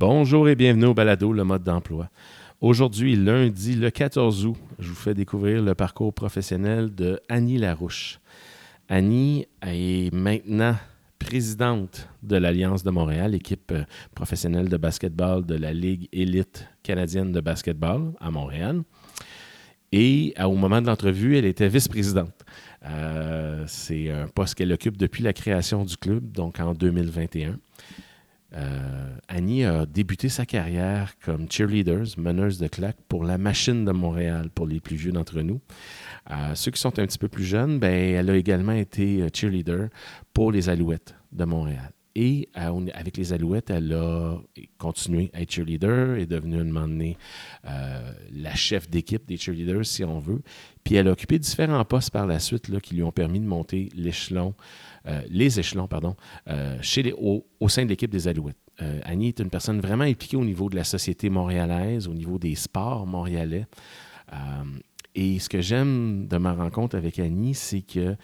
Bonjour et bienvenue au Balado, le mode d'emploi. Aujourd'hui, lundi, le 14 août, je vous fais découvrir le parcours professionnel de Annie Larouche. Annie est maintenant présidente de l'Alliance de Montréal, équipe euh, professionnelle de basketball de la Ligue élite canadienne de basketball à Montréal. Et au moment de l'entrevue, elle était vice-présidente. Euh, c'est un poste qu'elle occupe depuis la création du club, donc en 2021. Euh, Annie a débuté sa carrière comme cheerleaders, meneuse de claque pour la machine de Montréal, pour les plus vieux d'entre nous. Euh, ceux qui sont un petit peu plus jeunes, ben, elle a également été cheerleader pour les Alouettes de Montréal. Et avec les Alouettes, elle a continué à être cheerleader, est devenue un moment donné euh, la chef d'équipe des cheerleaders, si on veut. Puis elle a occupé différents postes par la suite là, qui lui ont permis de monter l'échelon, euh, les échelons pardon, euh, les, au, sein de l'équipe des Alouettes. Annie est une personne vraiment impliquée au niveau de la société montréalaise, au niveau des sports montréalais. et ce que j'aime de ma rencontre avec Annie, c'est que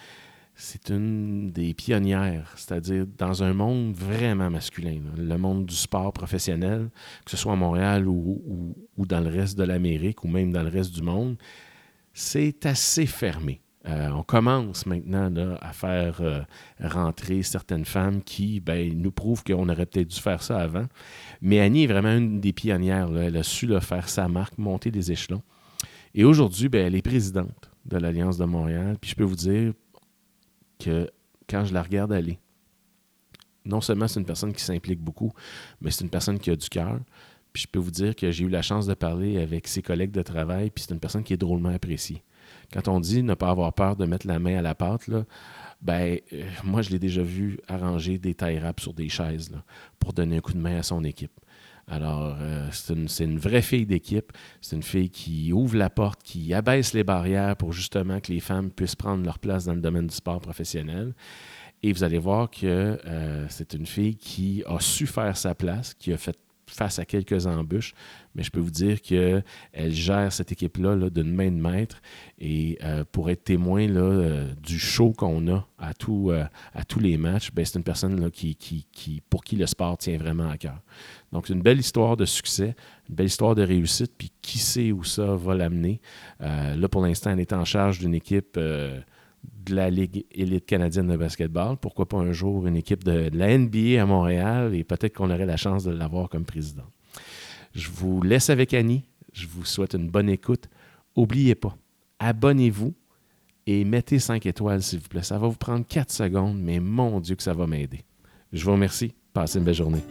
c'est une des pionnières, c'est-à-dire dans un monde vraiment masculin, le monde du sport professionnel, que ce soit à Montréal ou, dans le reste de l'Amérique ou même dans le reste du monde, c'est assez fermé. Euh, on commence maintenant à faire euh, rentrer certaines femmes qui ben, nous prouvent qu'on aurait peut-être dû faire ça avant. Mais Annie est vraiment une des pionnières. Elle a su faire sa marque, monter des échelons. Et aujourd'hui, ben, elle est présidente de l'Alliance de Montréal. Puis je peux vous dire, que quand je la regarde aller, non seulement c'est une personne qui s'implique beaucoup, mais c'est une personne qui a du cœur. Puis je peux vous dire que j'ai eu la chance de parler avec ses collègues de travail, puis c'est une personne qui est drôlement appréciée. Quand on dit ne pas avoir peur de mettre la main à la pâte, là, ben, euh, moi, je l'ai déjà vu arranger des tailles rap sur des chaises pour donner un coup de main à son équipe. Alors, euh, c'est une, vraie fille d'équipe. C'est une fille qui ouvre la porte, qui abaisse les barrières pour justement que les femmes puissent prendre leur place dans le domaine du sport professionnel. Et vous allez voir que euh, c'est une fille qui a su faire sa place, qui a fait face à quelques embûches, mais je peux vous dire qu'elle gère cette équipe-là d'une main de maître et euh, pour être témoin euh, du show qu'on a à, euh, tous les matchs, ben, c'est une personne qui, pour qui le sport tient vraiment à cœur. Donc, c'est une belle histoire de succès, une belle histoire de réussite, puis qui sait où ça va l'amener. là, pour l'instant, elle est en charge d'une équipe de la Ligue élite canadienne de basketball. Pourquoi pas un jour une équipe de, la NBA à Montréal et peut-être qu'on aurait la chance de l'avoir comme président. Je vous laisse avec Annie. Je vous souhaite une bonne écoute. N'oubliez pas, abonnez-vous et mettez 5 étoiles, s'il vous plaît. Ça va vous prendre 4 secondes, mais mon Dieu que ça va m'aider. Je vous remercie. Passez une belle journée.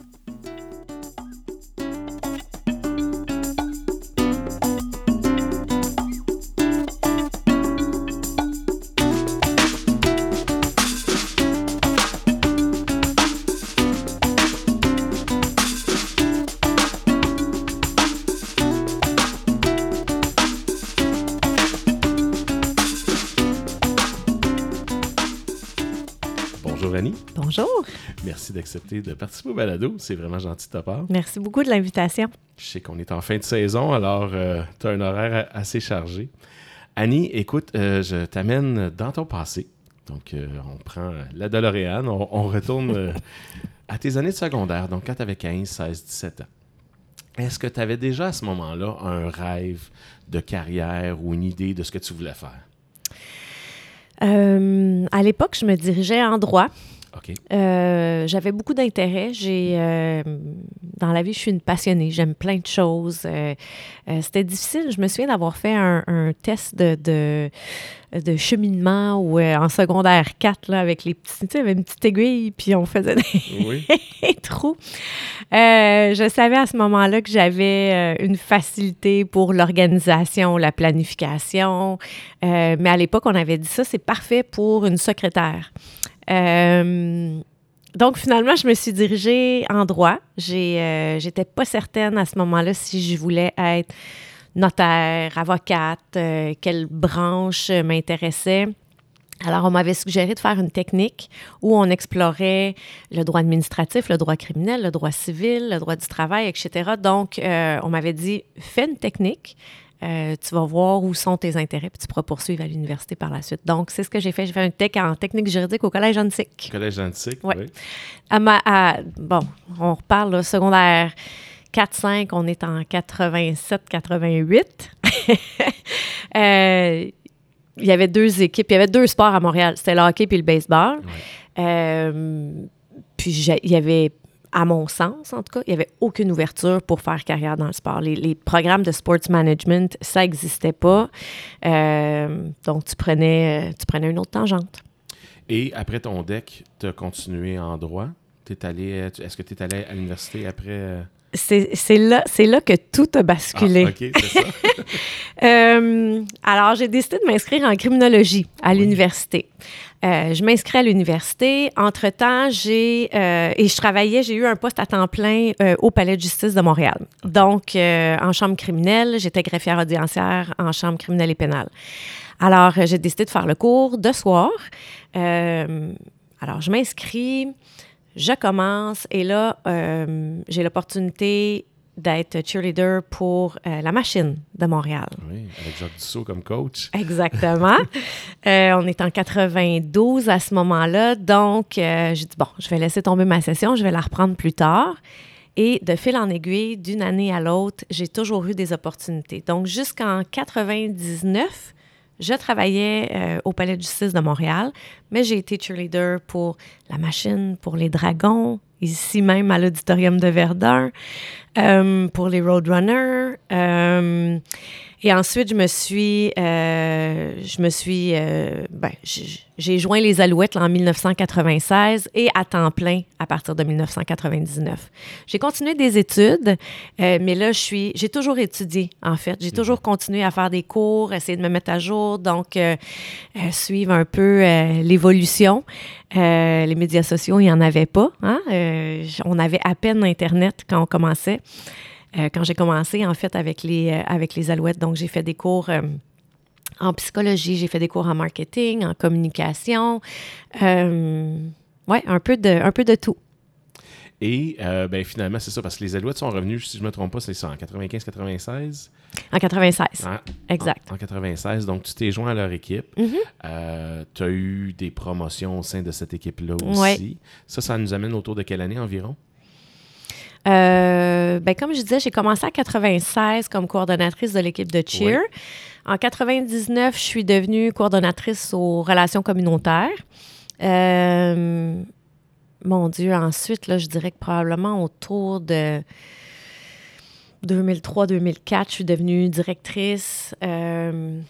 Merci d'accepter de participer au balado. C'est vraiment gentil de ta part. Merci beaucoup de l'invitation. Je sais qu'on est en fin de saison, alors euh, tu as un horaire assez chargé. Annie, écoute, euh, je t'amène dans ton passé. Donc, euh, on prend la DeLorean, on, on retourne à tes années de secondaire, donc quand tu avais 15, 16, 17 ans. Est-ce que tu avais déjà à ce moment-là un rêve de carrière ou une idée de ce que tu voulais faire? à l'époque, je me dirigeais en droit. Euh, j'avais beaucoup d'intérêt. J'ai euh, dans la vie, je suis une passionnée. J'aime plein de choses. Euh, c'était difficile. Je me souviens d'avoir fait un, test de, de, cheminement ou en secondaire 4 là, avec les petits, tu sais, une petite aiguille, puis on faisait des, trous. je savais à ce moment-là que j'avais une facilité pour l'organisation, la planification. mais à l'époque, on avait dit ça, c'est parfait pour une secrétaire. Euh, donc, finalement, je me suis dirigée en droit. Euh, j'étais pas certaine à ce moment-là si je voulais être notaire, avocate, euh, quelle branche m'intéressait. Alors, on m'avait suggéré de faire une technique où on explorait le droit administratif, le droit criminel, le droit civil, le droit du travail, etc. Donc, on m'avait dit, fais une technique. Euh, tu vas voir où sont tes intérêts, puis tu pourras poursuivre à l'université par la suite. Donc, c'est ce que j'ai fait. J'ai fait un tech en technique juridique au Collège Antique. Collège Antique, oui. À bon, on reparle, secondaire 4-5, on est en 87-88. euh, il y avait deux équipes, il y avait deux sports à Montréal. C'était le hockey et le baseball. Euh, puis il y avait, à mon sens en tout cas, il n'y avait aucune ouverture pour faire carrière dans le sport. Les, programmes de sports management, ça n'existait pas. Euh, donc tu prenais, tu prenais une autre tangente. Et après ton deck, tu as continué en droit? Est-ce que tu es allé à l'université après? Euh? C'est là, là que tout a basculé. Ah, ça. Euh, alors, j'ai décidé de m'inscrire en criminologie à l'université. Euh, je m'inscris à l'université. Entre-temps, j'ai et je travaillais, j'ai eu un poste à temps plein au Palais de justice de Montréal. Donc, en chambre criminelle, j'étais greffière audiencière en chambre criminelle et pénale. Alors, j'ai décidé de faire le cours de soir. alors, je m'inscris. Je commence et là, euh, j'ai l'opportunité d'être cheerleader pour euh, la machine de Montréal. Oui, avec Jacques Dussault comme coach. Exactement. Euh, on est en 92 à ce moment-là, donc j'ai dit, bon, je vais laisser tomber ma session, je vais la reprendre plus tard. Et de fil en aiguille, d'une année à l'autre, j'ai toujours eu des opportunités. Donc jusqu'en 99, je travaillais euh, au Palais de justice de Montréal, mais j'ai été cheerleader pour la machine, pour les dragons, ici même à l'auditorium de Verdun, euh, pour les Roadrunners. Euh, et ensuite, je me suis, euh, je me suis, euh, ben, j'ai joint les Alouettes en 1996 et à temps plein à partir de 1999. J'ai continué des études, mais là, je suis, j'ai toujours étudié en fait. J'ai toujours continué à faire des cours, essayer de me mettre à jour, donc suivre un peu l'évolution. les médias sociaux, il n'y en avait pas. Hein? on avait à peine Internet quand on commençait. Euh, quand j'ai commencé, en fait, avec les, euh, avec les Alouettes. Donc, j'ai fait des cours euh, en psychologie, j'ai fait des cours en marketing, en communication. oui, un, peu de, un peu de tout. Et ben, finalement, c'est ça, parce que les Alouettes sont revenus, si je ne me trompe pas, c'est ça, en 95-96? En 96. exact. En, 96. Donc, tu t'es joint à leur équipe. Mm-hmm. tu as eu des promotions au sein de cette équipe-là aussi. Ça, ça nous amène autour de quelle année environ? Euh, ben, comme je disais, j'ai commencé en 96 comme coordonnatrice de l'équipe de Cheer. En 99, je suis devenue coordonnatrice aux relations communautaires. Euh, mon Dieu, ensuite, là, je dirais que probablement autour de 2003-2004, je suis devenue directrice euh,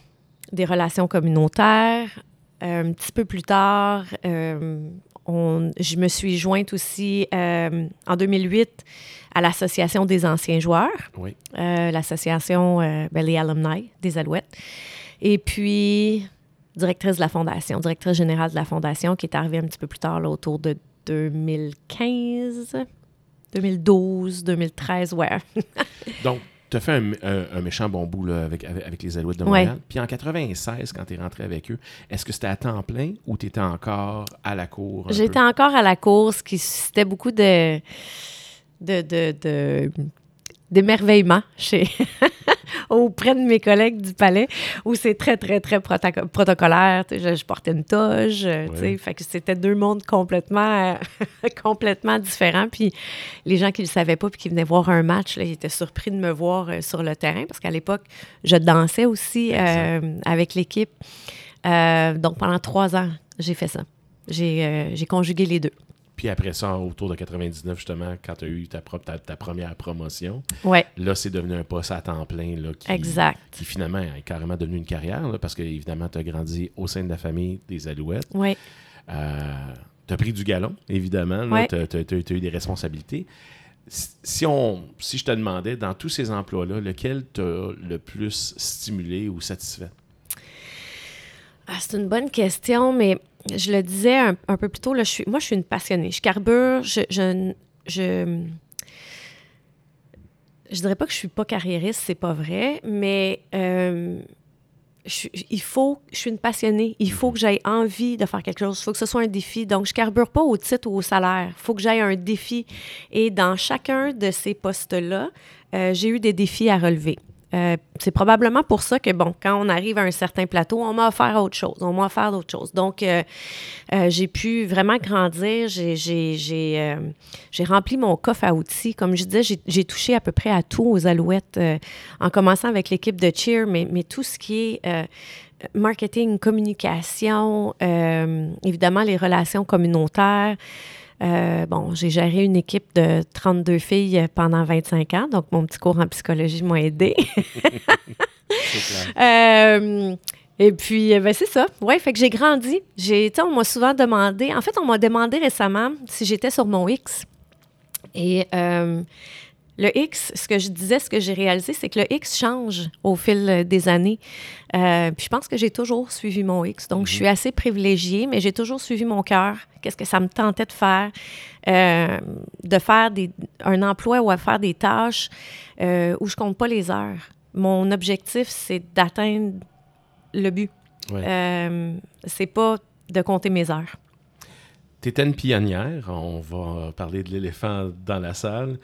des relations communautaires. un petit peu plus tard, je me suis jointe aussi euh, en 2008 à l'Association des anciens joueurs, euh, l'association euh, ben, les alumni des Alouettes. Et puis, directrice de la Fondation, directrice générale de la Fondation, qui est arrivée un petit peu plus tard, autour de 2015, 2012, 2013, ouais. Donc, tu as fait un, méchant bon bout avec, avec, les Alouettes de Montréal. Puis en 96, quand tu es rentré avec eux, est-ce que c'était à temps plein ou tu étais encore à la cour? J'étais encore à la cour, ce qui suscitait beaucoup de, de, de d'émerveillement chez auprès de mes collègues du palais où c'est très très très protocolaire. Je, portais une toge euh, fait que c'était deux mondes complètement euh, complètement différents. Puis les gens qui le savaient pas puis qui venaient voir un match là, ils étaient surpris de me voir euh, sur le terrain parce qu'à l'époque je dansais aussi avec l'équipe. Donc pendant trois ans j'ai fait ça. J'ai conjugué les deux puis après ça, autour de 99, justement, quand tu as eu ta, ta, première promotion, ouais. là, c'est devenu un poste à temps plein là, qui, exact. qui finalement est carrément devenu une carrière, là, parce que évidemment, tu as grandi au sein de la famille des Alouettes. Oui. Euh, tu as pris du galon, évidemment. Tu as, eu des responsabilités. Si, on, si je te demandais, dans tous ces emplois-là, lequel t'a le plus stimulé ou satisfait? Ah, c'est une bonne question, mais je le disais un, peu plus tôt, là, moi, je suis une passionnée. Je carbure, je, je, je, je dirais pas que je suis pas carriériste, c'est pas vrai, mais euh, je, il faut, je suis une passionnée. Il faut que j'aie envie de faire quelque chose. Il faut que ce soit un défi. Donc, je carbure pas au titre ou au salaire. Il faut que j'aie un défi. Et dans chacun de ces postes-là, euh, j'ai eu des défis à relever. Euh, c'est probablement pour ça que, bon, quand on arrive à un certain plateau, on m'a offert autre chose, on m'a offert d'autres choses. Donc, euh, euh, j'ai pu vraiment grandir, j'ai rempli mon coffre à outils. Comme je disais, j'ai touché à peu près à tout aux Alouettes, en commençant avec l'équipe de Cheer, mais, mais tout ce qui est marketing, communication, évidemment les relations communautaires. Euh, bon, j'ai géré une équipe de 32 filles pendant 25 ans, donc mon petit cours en psychologie m'a aidé. euh, et puis, euh, ben, c'est ça. Oui, fait que j'ai grandi. J'ai, on m'a souvent demandé, en fait, on m'a demandé récemment si j'étais sur mon X. Et euh, le X, ce que je disais, ce que j'ai réalisé, c'est que le X change au fil euh, des années. Euh, puis je pense que j'ai toujours suivi mon X. Donc, je suis mhm. assez privilégiée, mais j'ai toujours suivi mon cœur. Qu'est-ce que ça me tentait de faire? Euh, de faire des, un emploi ou à faire des tâches où je compte pas les heures. Mon objectif, c'est d'atteindre le but. Ouais. c'est pas de compter mes heures. Tu étais une pionnière. On va parler de l'éléphant dans la salle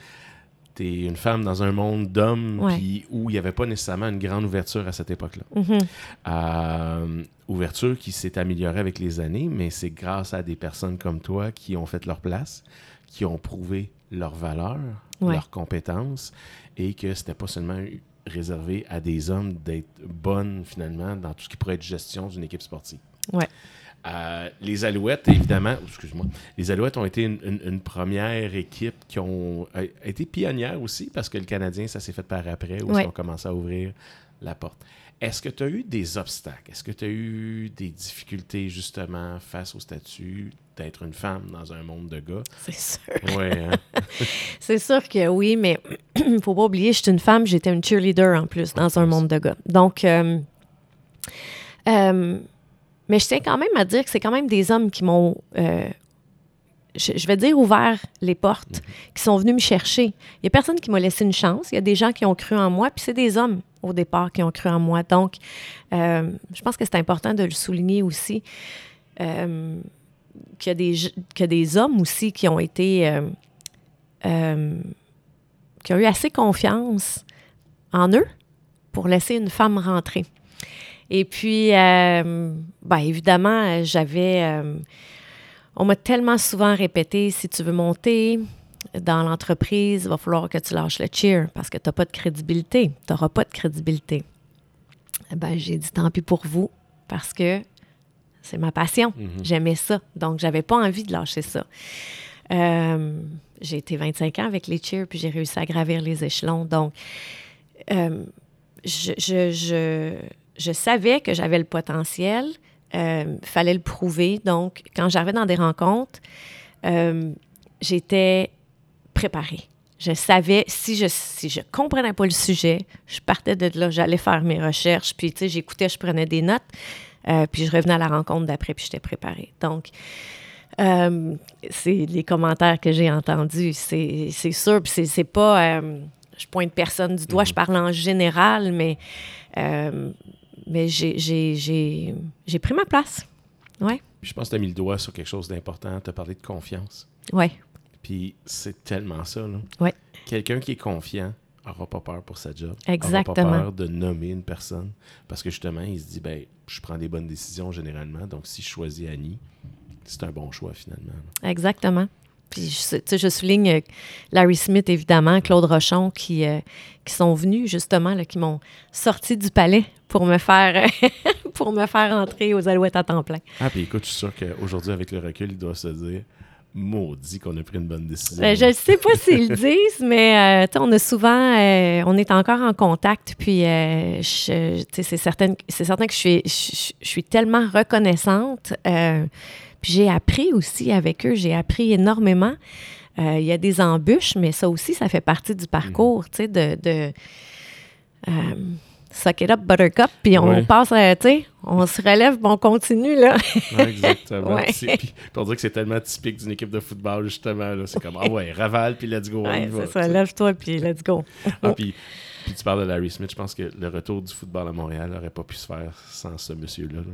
tu es une femme dans un monde d'hommes où il n'y avait pas nécessairement une grande ouverture à cette époque-là. Mm-hmm. Euh, ouverture qui s'est améliorée avec les années, mais c'est grâce à des personnes comme toi qui ont fait leur place, qui ont prouvé leur valeur, leurs compétences, et que c'était pas seulement réservé à des hommes d'être bonnes finalement dans tout ce qui pourrait être gestion d'une équipe sportive. Ouais. Euh, les Alouettes, évidemment, excuse-moi, les Alouettes ont été une, première équipe qui ont été pionnière aussi, parce que le Canadien, ça s'est fait par après, où ils ont commencé à ouvrir la porte. Est-ce que tu as eu des obstacles? Est-ce que tu as eu des difficultés, justement, face au statut d'être une femme dans un monde de gars? C'est sûr. Ouais, hein? C'est sûr que oui, mais il faut pas oublier, je suis une femme, j'étais une cheerleader en plus dans un monde de gars. Donc, euh, euh, mais je tiens quand même à dire que c'est quand même des hommes qui m'ont, euh, je, vais dire, ouvert les portes, mhm. qui sont venus me chercher. Il n'y a personne qui m'a laissé une chance. Il y a des gens qui ont cru en moi, puis c'est des hommes au départ qui ont cru en moi. Donc, euh, je pense que c'est important de le souligner aussi. Euh, qu'il y, a des, qu'il y a des hommes aussi qui ont été. qui ont eu assez confiance en eux pour laisser une femme rentrer. Et puis, euh, ben, évidemment, j'avais... Euh, on m'a tellement souvent répété, si tu veux monter dans l'entreprise, il va falloir que tu lâches le cheer parce que tu n'as pas de crédibilité. Tu n'auras pas de crédibilité. Ben, j'ai dit tant pis pour vous parce que c'est ma passion. Mm-hmm. J'aimais ça. Donc, j'avais pas envie de lâcher ça. Euh, j'ai été 25 ans avec les cheers, puis j'ai réussi à gravir les échelons. Donc, je, je, je savais que j'avais le potentiel, il euh, fallait le prouver. Donc, quand j'arrivais dans des rencontres, euh, j'étais préparée. Je savais, si je si je comprenais pas le sujet, je partais de là, j'allais faire mes recherches, puis tu sais, j'écoutais, je prenais des notes, euh, puis je revenais à la rencontre d'après, puis j'étais préparée. Donc, c'est les commentaires que j'ai entendus, c'est sûr, puis c'est pas, je pointe personne du doigt, je mm-hmm. parle en général, mais mais j'ai pris ma place. Ouais. je pense que tu as mis le doigt sur quelque chose d'important. Tu as parlé de confiance. Oui. Puis c'est tellement ça. Là. Ouais. Quelqu'un qui est confiant n'aura pas peur pour sa job. Exactement. N'aura pas peur de nommer une personne. Parce que justement, il se dit, ben, je prends des bonnes décisions généralement. Donc si je choisis Annie, c'est un bon choix finalement. Exactement. Puis je, je souligne euh, Larry Smith, évidemment, Claude Rochon, qui, euh, qui sont venus justement, là, qui m'ont sorti du palais pour me faire pour me faire entrer aux Alouettes à temps plein. Ah, puis écoute, je suis sûr qu'aujourd'hui, avec le recul, il doit se dire maudit qu'on a pris une bonne décision. Ben, je ne sais pas s'ils le disent, mais euh, on a souvent, on est encore en contact, puis c'est certain, certain que je suis, je, je suis tellement reconnaissante puis j'ai appris aussi avec eux, j'ai appris énormément. Euh, il y a des embûches, mais ça aussi, ça fait partie du parcours, tu sais, de, de euh, suck it up, buttercup, puis on passe, euh, tu sais, on se relève, puis on continue, là. exactement. Puis, pour dire que c'est tellement typique d'une équipe de football, justement, là, c'est comme, ah ouais, ravale, puis let's go, ouais, c'est ça, lève-toi, puis let's go. ah, puis, puis tu parles de Larry Smith, je pense que le retour du football à Montréal n'aurait pas pu se faire sans ce monsieur-là. là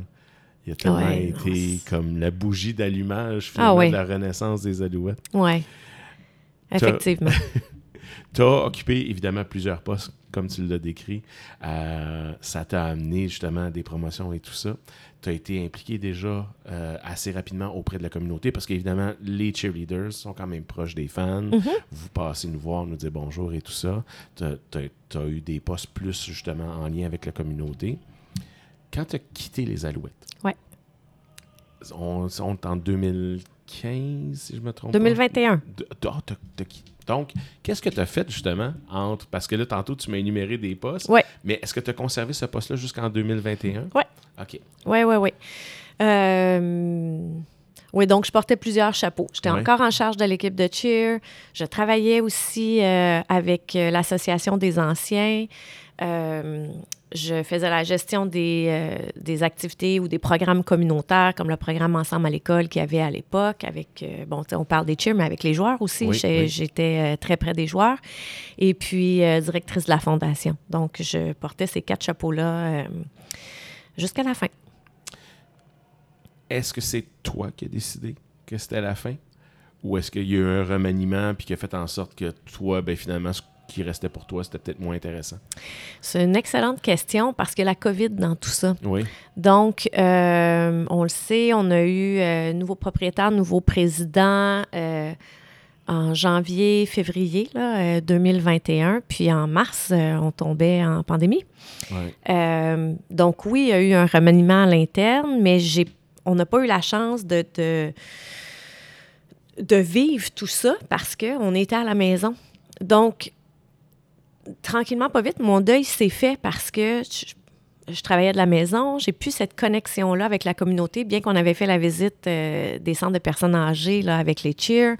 il a tellement été comme la bougie d'allumage ah, de la renaissance des Alouettes. Oui, effectivement. tu as occupé évidemment plusieurs postes, comme tu l'as décrit. Euh, ça t'a amené justement à des promotions et tout ça. Tu as été impliqué déjà euh, assez rapidement auprès de la communauté parce qu'évidemment, les cheerleaders sont quand même proches des fans. Mhm. Vous passez nous voir, nous dire bonjour et tout ça. Tu as, eu des postes plus justement en lien avec la communauté. Quand tu as quitté les Alouettes, ouais. on, on est en 2015, si je me trompe 2021. Pas. donc, qu'est-ce que tu as fait justement entre. Parce que là, tantôt, tu m'as énuméré des postes. Oui. Mais est-ce que tu as conservé ce poste-là jusqu'en 2021? Oui. OK. Oui, oui, oui. Euh, oui, donc je portais plusieurs chapeaux. J'étais encore en charge de l'équipe de cheer. Je travaillais aussi euh, avec euh, l'Association des anciens. Je faisais la gestion des, des, activités ou des programmes communautaires, comme le programme Ensemble à l'école qu'il y avait à l'époque, avec, bon, on parle des cheers, mais avec les joueurs aussi. J'étais très près des joueurs. Et puis, directrice de la fondation. Donc, je portais ces quatre chapeaux-là jusqu'à la fin. Est-ce que c'est toi qui as décidé que c'était la fin? Ou est-ce qu'il y a eu un remaniement puis qui a fait en sorte que toi, ben, finalement, ce qui restait pour toi, c'était peut-être moins intéressant? C'est une excellente question parce que la COVID dans tout ça. Oui. Donc, euh, on le sait, on a eu euh, nouveau propriétaire, nouveau président. Euh, en janvier, février là, 2021. Euh, puis en mars, on tombait en pandémie. Donc oui, il y a eu un remaniement à l'interne, mais j'ai, on n'a pas eu la chance de, de, vivre tout ça parce qu'on était à la maison. Donc, tranquillement, pas vite, mon deuil s'est fait parce que je, travaillais de la maison, j'ai plus cette connexion-là avec la communauté, bien qu'on avait fait la visite des centres de personnes âgées là, avec les cheers.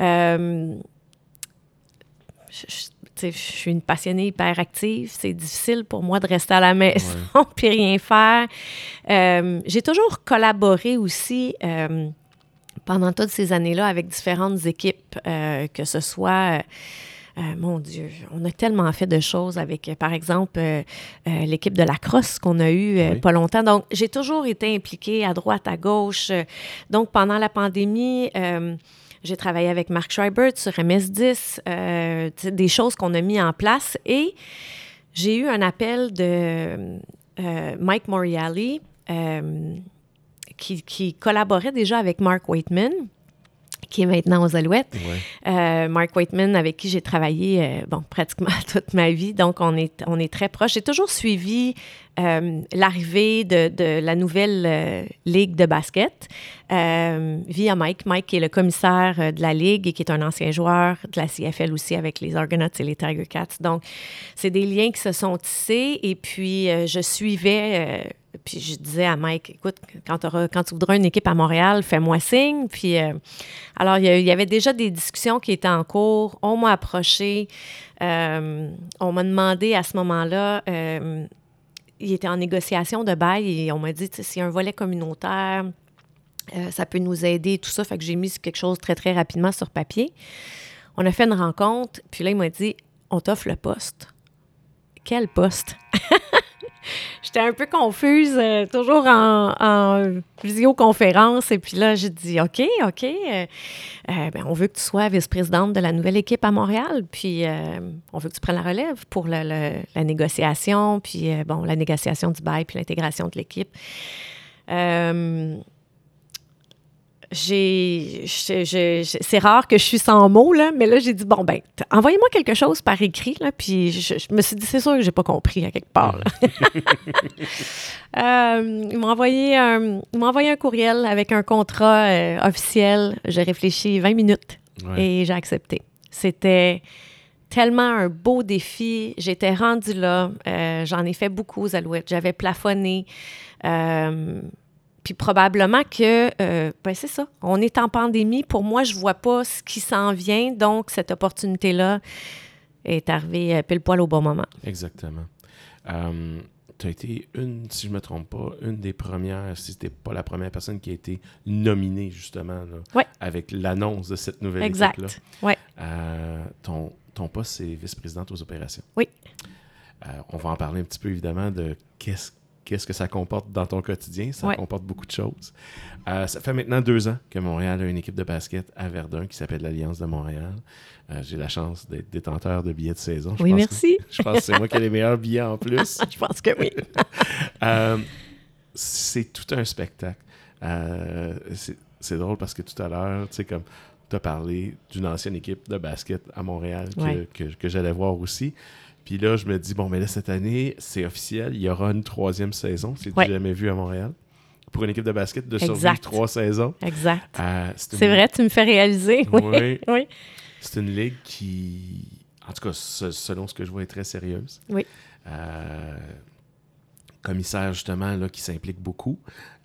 Euh, je, suis une passionnée hyper active. C'est difficile pour moi de rester à la maison puis rien faire. Euh, j'ai toujours collaboré aussi euh, pendant toutes ces années-là avec différentes équipes, que ce soit. Mon Dieu, on a tellement fait de choses avec, par exemple, l'équipe de la crosse qu'on a eue pas longtemps. Donc, j'ai toujours été impliquée à droite, à gauche. donc, pendant la pandémie, j'ai travaillé avec Mark Schreiber sur MS10, euh, des choses qu'on a mis en place. Et j'ai eu un appel de euh, Mike Moriali, euh, qui, qui, collaborait déjà avec Mark Waitman, qui est maintenant aux Alouettes. Mark Waitman, avec qui j'ai travaillé bon, pratiquement toute ma vie. Donc, on est, on est très proches. J'ai toujours suivi euh, l'arrivée de, de, la nouvelle euh, ligue de basket euh, via Mike. Mike qui est le commissaire de la ligue et qui est un ancien joueur de la CFL aussi avec les Argonauts et les Tiger Cats. Donc, c'est des liens qui se sont tissés et puis je suivais puis je disais à Mike, écoute, quand, tu voudras une équipe à Montréal, fais-moi signe. Puis alors, il y, avait déjà des discussions qui étaient en cours. On m'a approché. on m'a demandé à ce moment-là il était en négociation de bail et on m'a dit, a un volet communautaire, euh, ça peut nous aider, tout ça. Fait que j'ai mis quelque chose très, très rapidement sur papier. On a fait une rencontre, puis là, il m'a dit, on t'offre le poste. Quel poste? J'étais un peu confuse, euh, toujours en, visioconférence. Et puis là, j'ai dit OK, OK, euh, euh, ben, on veut que tu sois vice-présidente de la nouvelle équipe à Montréal. Puis on veut que tu prennes la relève pour la, négociation, puis bon, la négociation du bail, puis l'intégration de l'équipe j'ai, c'est rare que je suis sans mots, là, mais là, j'ai dit, bon, ben, envoyez-moi quelque chose par écrit, là, puis je, me suis dit, c'est sûr que j'ai pas compris à quelque part. euh, ils m'ont envoyé, un, envoyé un courriel avec un contrat euh, officiel. J'ai réfléchi 20 minutes et j'ai accepté. C'était tellement un beau défi. J'étais rendue là. Euh, j'en ai fait beaucoup aux Alouettes. J'avais plafonné. Euh, puis probablement que, euh, ben c'est ça, on est en pandémie. Pour moi, je vois pas ce qui s'en vient. Donc, cette opportunité-là est arrivée euh, pile poil au bon moment. Exactement. Euh, tu as été une, si je ne me trompe pas, une des premières, si ce pas la première personne qui a été nominée, justement, avec l'annonce de cette nouvelle équipe-là. Exact. Ouais. ton, ton poste, c'est vice-présidente aux opérations. Oui. on va en parler un petit peu, évidemment, de qu'est-ce qu'est-ce que ça comporte dans ton quotidien. Ça comporte beaucoup de choses. Euh, ça fait maintenant deux ans que Montréal a une équipe de basket à Verdun qui s'appelle l'Alliance de Montréal. Euh, j'ai la chance d'être détenteur de billets de saison. oui, merci. je pense que c'est moi qui ai les meilleurs billets en plus. je pense que oui. Euh, c'est tout un spectacle. c'est drôle parce que tout à l'heure, tu sais, comme tu as parlé d'une ancienne équipe de basket à Montréal que, que j'allais voir aussi. Puis là, je me dis, bon, mais là, cette année, c'est officiel, il y aura une troisième saison. C'est jamais vu à Montréal. Pour une équipe de basket, de survivre trois saisons. Exact. Euh, c'est vrai, tu me fais réaliser. Oui. oui. C'est une ligue qui, en tout cas, selon ce que je vois, est très sérieuse. Oui. Euh, commissaire, justement, là, qui s'implique beaucoup.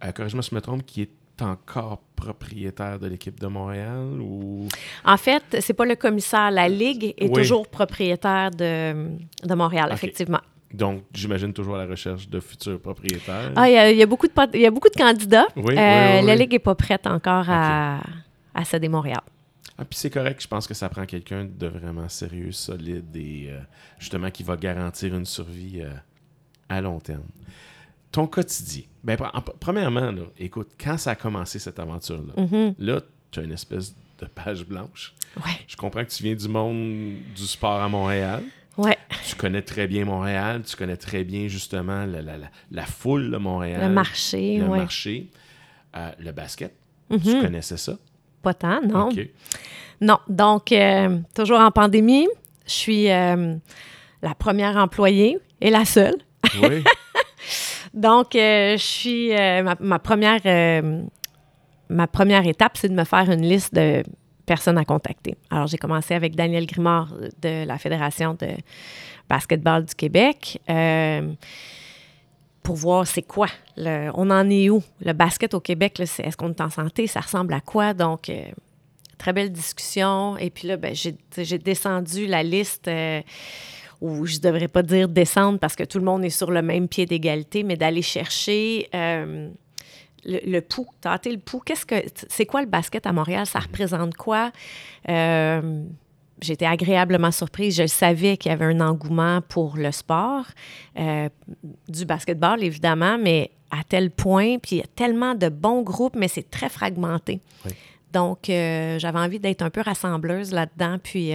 Euh, corrige-moi si je me trompe, qui est encore propriétaire de l'équipe de Montréal ou? En fait, c'est pas le commissaire, la ligue est toujours propriétaire de, de Montréal, effectivement. Donc, j'imagine toujours à la recherche de futurs propriétaires. Ah, il y, a, beaucoup de, il y a beaucoup de candidats. Oui, euh, la Ligue n'est pas prête encore à, à céder Montréal. Ah, puis c'est correct, je pense que ça prend quelqu'un de vraiment sérieux, solide et euh, justement qui va garantir une survie euh, à long terme ton quotidien. Ben, premièrement, écoute, quand ça a commencé cette aventure-là, mm-hmm. là, tu as une espèce de page blanche. Ouais. Je comprends que tu viens du monde du sport à Montréal. Ouais. Tu connais très bien Montréal, tu connais très bien justement la, la, la, foule de Montréal. Le marché, Le ouais. marché. Euh, le basket. Mm-hmm. Tu connaissais ça? Pas tant, non. Non. Donc, euh, toujours en pandémie, je suis euh, la première employée et la seule. Oui. Donc, euh, je suis. Euh, ma, première, euh, ma première étape, c'est de me faire une liste de personnes à contacter. Alors, j'ai commencé avec Daniel Grimard de la Fédération de basketball du Québec pour voir c'est quoi. on en est où? Le basket au Québec, est-ce qu'on est en santé? Ça ressemble à quoi? Donc, très belle discussion. Et puis là, ben, j'ai descendu la liste ou je ne devrais pas dire descendre parce que tout le monde est sur le même pied d'égalité, mais d'aller chercher euh, le, pouls, tâter le pouls. Qu'est-ce que c'est quoi le basket à Montréal? Ça représente quoi? Euh, J'étais agréablement surprise. Je savais qu'il y avait un engouement pour le sport, euh, du basketball évidemment, mais à tel point, puis il y a tellement de bons groupes, mais c'est très fragmenté. Donc, euh, j'avais envie d'être un peu rassembleuse là-dedans, puis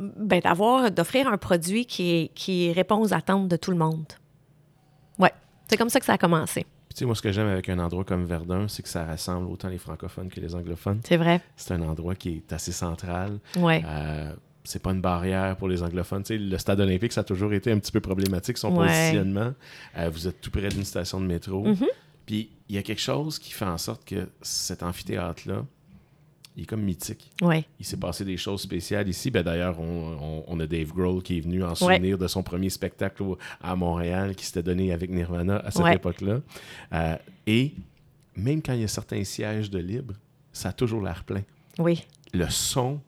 ben, d'avoir, d'offrir un produit qui, qui répond aux attentes de tout le monde. Ouais, c'est comme ça que ça a commencé. tu sais, moi, ce que j'aime avec un endroit comme Verdun, c'est que ça rassemble autant les francophones que les anglophones. C'est vrai. C'est un endroit qui est assez central. Ouais. Euh, c'est pas une barrière pour les anglophones. Tu sais, le stade olympique, ça a toujours été un petit peu problématique, son positionnement. Euh, vous êtes tout près d'une station de métro. Mm-hmm. Puis il y a quelque chose qui fait en sorte que cet amphithéâtre-là, il est comme mythique. Ouais. Il s'est passé des choses spéciales ici. Ben, D'ailleurs, on, a Dave Grohl qui est venu en souvenir de son premier spectacle à Montréal qui s'était donné avec Nirvana à cette époque-là. Euh, et même quand il y a certains sièges de libre, ça a toujours l'air plein. Oui. Le son